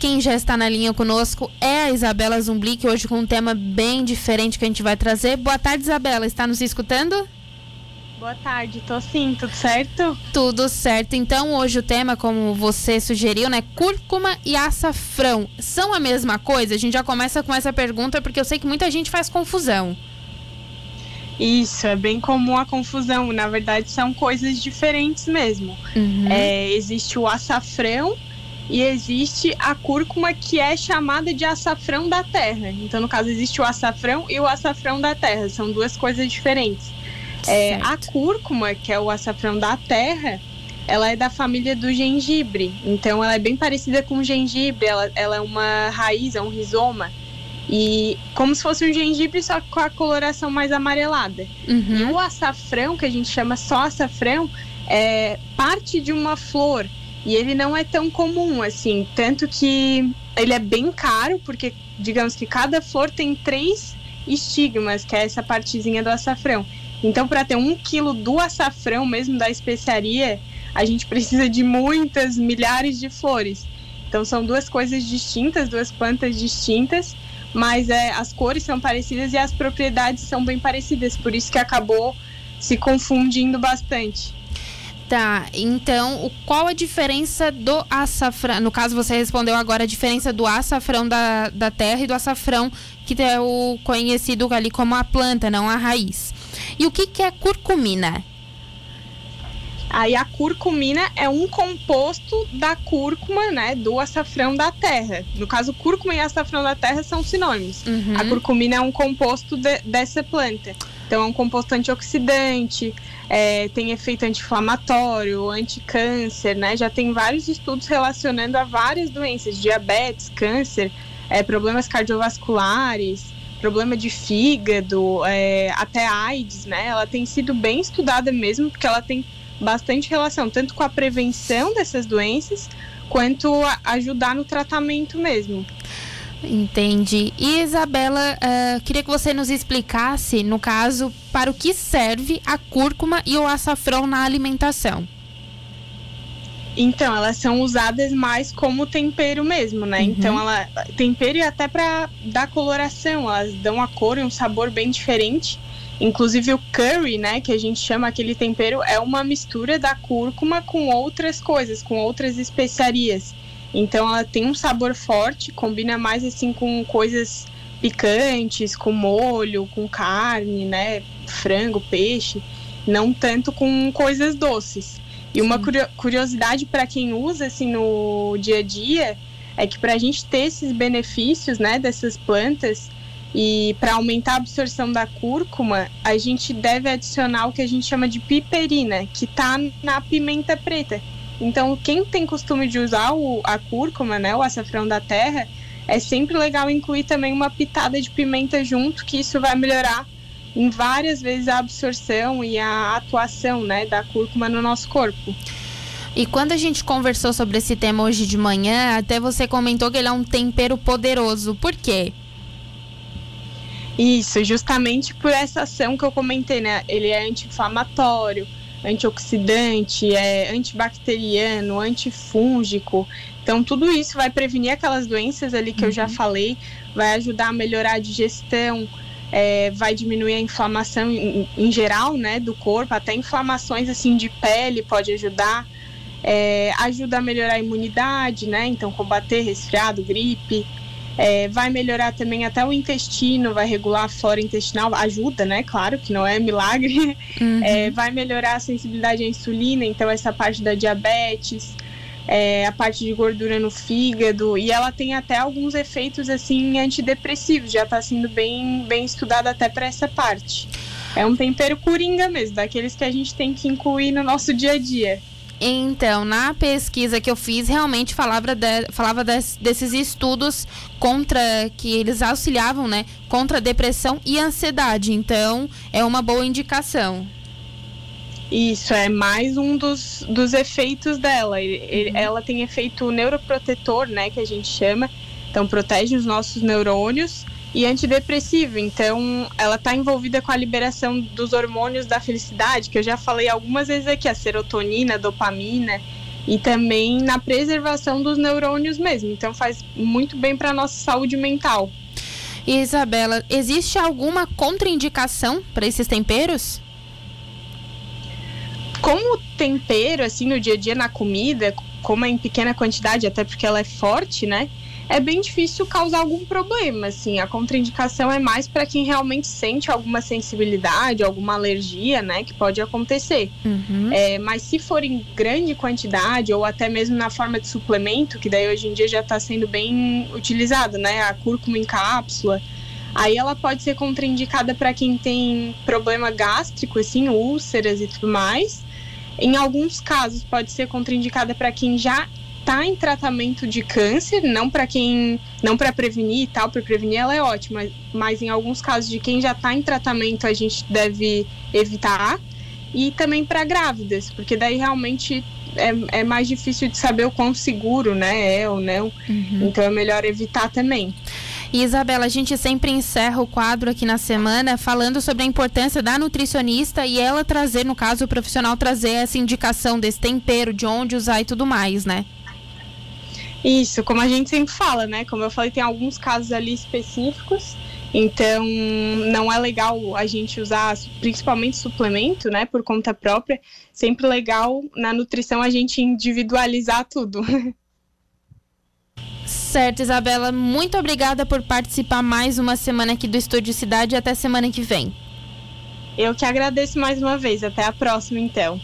quem já está na linha conosco é a Isabela Zumblick, hoje com um tema bem diferente que a gente vai trazer. Boa tarde, Isabela. Está nos escutando? Boa tarde, tô sim, tudo certo? Tudo certo. Então, hoje o tema, como você sugeriu, né? Cúrcuma e açafrão. São a mesma coisa? A gente já começa com essa pergunta porque eu sei que muita gente faz confusão. Isso, é bem comum a confusão. Na verdade, são coisas diferentes mesmo. Uhum. É, existe o açafrão e existe a cúrcuma que é chamada de açafrão da terra. Então, no caso, existe o açafrão e o açafrão da terra. São duas coisas diferentes. É, a cúrcuma, que é o açafrão da terra, ela é da família do gengibre. Então, ela é bem parecida com o gengibre. Ela, ela é uma raiz, é um rizoma. E como se fosse um gengibre, só com a coloração mais amarelada. Uhum. E o açafrão, que a gente chama só açafrão, é parte de uma flor. E ele não é tão comum, assim. Tanto que ele é bem caro, porque digamos que cada flor tem três estigmas, que é essa partezinha do açafrão. Então, para ter um quilo do açafrão mesmo da especiaria, a gente precisa de muitas milhares de flores. Então, são duas coisas distintas, duas plantas distintas, mas é, as cores são parecidas e as propriedades são bem parecidas, por isso que acabou se confundindo bastante. Tá, então qual a diferença do açafrão? No caso, você respondeu agora a diferença do açafrão da, da terra e do açafrão que é o conhecido ali como a planta, não a raiz. E o que, que é curcumina? Aí a curcumina é um composto da cúrcuma, né, do açafrão da terra. No caso, cúrcuma e açafrão da terra são sinônimos. Uhum. A curcumina é um composto de, dessa planta. Então é um composto antioxidante, é, tem efeito anti-inflamatório, anti-câncer, né? Já tem vários estudos relacionando a várias doenças, diabetes, câncer, é, problemas cardiovasculares problema de fígado, é, até AIDS, né? Ela tem sido bem estudada mesmo, porque ela tem bastante relação tanto com a prevenção dessas doenças, quanto a ajudar no tratamento mesmo. Entendi. E Isabela, uh, queria que você nos explicasse, no caso, para o que serve a cúrcuma e o açafrão na alimentação. Então, elas são usadas mais como tempero mesmo, né? Uhum. Então, ela tempero e até para dar coloração, elas dão a cor e um sabor bem diferente. Inclusive o curry, né, que a gente chama aquele tempero, é uma mistura da cúrcuma com outras coisas, com outras especiarias. Então ela tem um sabor forte, combina mais assim com coisas picantes, com molho, com carne, né, frango, peixe, não tanto com coisas doces. E uma curiosidade para quem usa assim no dia a dia é que para a gente ter esses benefícios, né, dessas plantas e para aumentar a absorção da cúrcuma, a gente deve adicionar o que a gente chama de piperina, que está na pimenta preta. Então, quem tem costume de usar o, a cúrcuma, né, o açafrão da terra, é sempre legal incluir também uma pitada de pimenta junto, que isso vai melhorar em várias vezes a absorção e a atuação né, da cúrcuma no nosso corpo. E quando a gente conversou sobre esse tema hoje de manhã, até você comentou que ele é um tempero poderoso. Por quê? Isso, justamente por essa ação que eu comentei, né? Ele é anti-inflamatório, antioxidante, é antibacteriano, antifúngico. Então, tudo isso vai prevenir aquelas doenças ali que uhum. eu já uhum. falei, vai ajudar a melhorar a digestão, é, vai diminuir a inflamação em, em, geral, né, do corpo, até inflamações assim de pele pode ajudar, é, ajuda a melhorar a imunidade, né, então combater resfriado, gripe, é, vai melhorar também até o intestino, vai regular a flora intestinal, ajuda, né, claro que não é milagre, uhum. É, vai melhorar a sensibilidade à insulina, então essa parte da diabetes, é, a parte de gordura no fígado e ela tem até alguns efeitos assim antidepressivos, já está sendo bem, bem estudado até para essa parte. É um tempero coringa mesmo, daqueles que a gente tem que incluir no nosso dia a dia. Então, na pesquisa que eu fiz, realmente falava, de, falava des, desses estudos contra que eles auxiliavam, né, contra depressão e ansiedade. Então, é uma boa indicação. Isso, é mais um dos, dos efeitos dela. Ele, uhum. Ela tem efeito neuroprotetor, né, que a gente chama. Então, protege os nossos neurônios e antidepressivo. Então, ela está envolvida com a liberação dos hormônios da felicidade, que eu já falei algumas vezes aqui, a serotonina, a dopamina. e também na preservação dos neurônios mesmo. Então faz muito bem para nossa saúde mental. Isabela, existe alguma contraindicação para esses temperos? Como tempero, assim, no dia a dia na comida, como é em pequena quantidade, até porque ela é forte, né? É bem difícil causar algum problema, assim. A contraindicação é mais para quem realmente sente alguma sensibilidade, alguma alergia, né, que pode acontecer. Uhum. É, mas se for em grande quantidade ou até mesmo na forma de suplemento, que daí hoje em dia já está sendo bem utilizado, né, a cúrcuma em cápsula, aí ela pode ser contraindicada para quem tem problema gástrico, assim, úlceras e tudo mais. Em alguns casos, pode ser contraindicada para quem já está em tratamento de câncer, não para quem, não para prevenir e tal, para prevenir ela é ótima, mas em alguns casos de quem já está em tratamento a gente deve evitar e também para grávidas, porque daí realmente é, é, mais difícil de saber o quão seguro, né, é ou não. Uhum. Então é melhor evitar também. E Isabela, a gente sempre encerra o quadro aqui na semana falando sobre a importância da nutricionista e ela trazer, no caso, o profissional trazer essa indicação desse tempero, de onde usar e tudo mais, né? Isso, como a gente sempre fala, né? Como eu falei, tem alguns casos ali específicos. Então, não é legal a gente usar principalmente suplemento, né, por conta própria. Sempre legal na nutrição a gente individualizar tudo. Certo, Isabela, muito obrigada por participar mais uma semana aqui do Estúdio Cidade e até semana que vem. Eu que agradeço mais uma vez. Até a próxima, então.